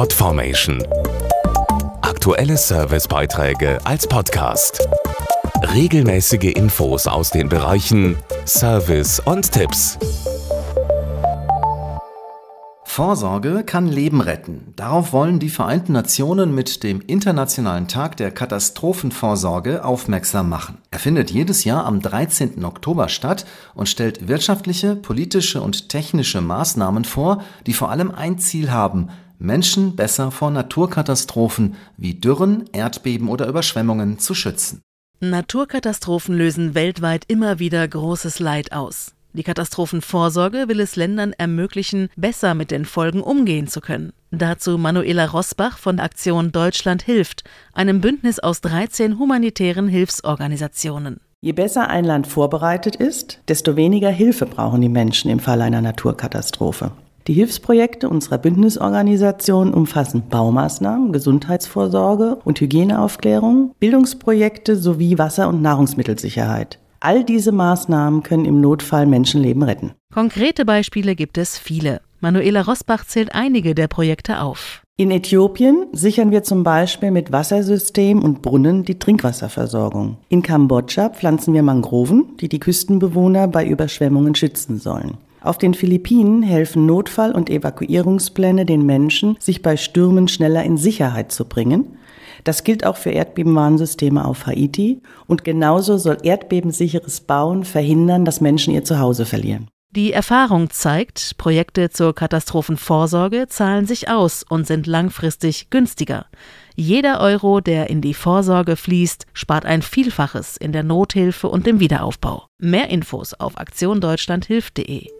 Podformation. Aktuelle Servicebeiträge als Podcast. Regelmäßige Infos aus den Bereichen Service und Tipps. Vorsorge kann Leben retten. Darauf wollen die Vereinten Nationen mit dem Internationalen Tag der Katastrophenvorsorge aufmerksam machen. Er findet jedes Jahr am 13. Oktober statt und stellt wirtschaftliche, politische und technische Maßnahmen vor, die vor allem ein Ziel haben, Menschen besser vor Naturkatastrophen wie Dürren, Erdbeben oder Überschwemmungen zu schützen. Naturkatastrophen lösen weltweit immer wieder großes Leid aus. Die Katastrophenvorsorge will es Ländern ermöglichen, besser mit den Folgen umgehen zu können. Dazu Manuela Rosbach von Aktion Deutschland hilft, einem Bündnis aus 13 humanitären Hilfsorganisationen. Je besser ein Land vorbereitet ist, desto weniger Hilfe brauchen die Menschen im Fall einer Naturkatastrophe. Die Hilfsprojekte unserer Bündnisorganisation umfassen Baumaßnahmen, Gesundheitsvorsorge und Hygieneaufklärung, Bildungsprojekte sowie Wasser- und Nahrungsmittelsicherheit. All diese Maßnahmen können im Notfall Menschenleben retten. Konkrete Beispiele gibt es viele. Manuela Rosbach zählt einige der Projekte auf. In Äthiopien sichern wir zum Beispiel mit Wassersystem und Brunnen die Trinkwasserversorgung. In Kambodscha pflanzen wir Mangroven, die die Küstenbewohner bei Überschwemmungen schützen sollen. Auf den Philippinen helfen Notfall- und Evakuierungspläne den Menschen, sich bei Stürmen schneller in Sicherheit zu bringen. Das gilt auch für Erdbebenwarnsysteme auf Haiti und genauso soll erdbebensicheres Bauen verhindern, dass Menschen ihr Zuhause verlieren. Die Erfahrung zeigt, Projekte zur Katastrophenvorsorge zahlen sich aus und sind langfristig günstiger. Jeder Euro, der in die Vorsorge fließt, spart ein Vielfaches in der Nothilfe und dem Wiederaufbau. Mehr Infos auf aktiondeutschlandhilft.de.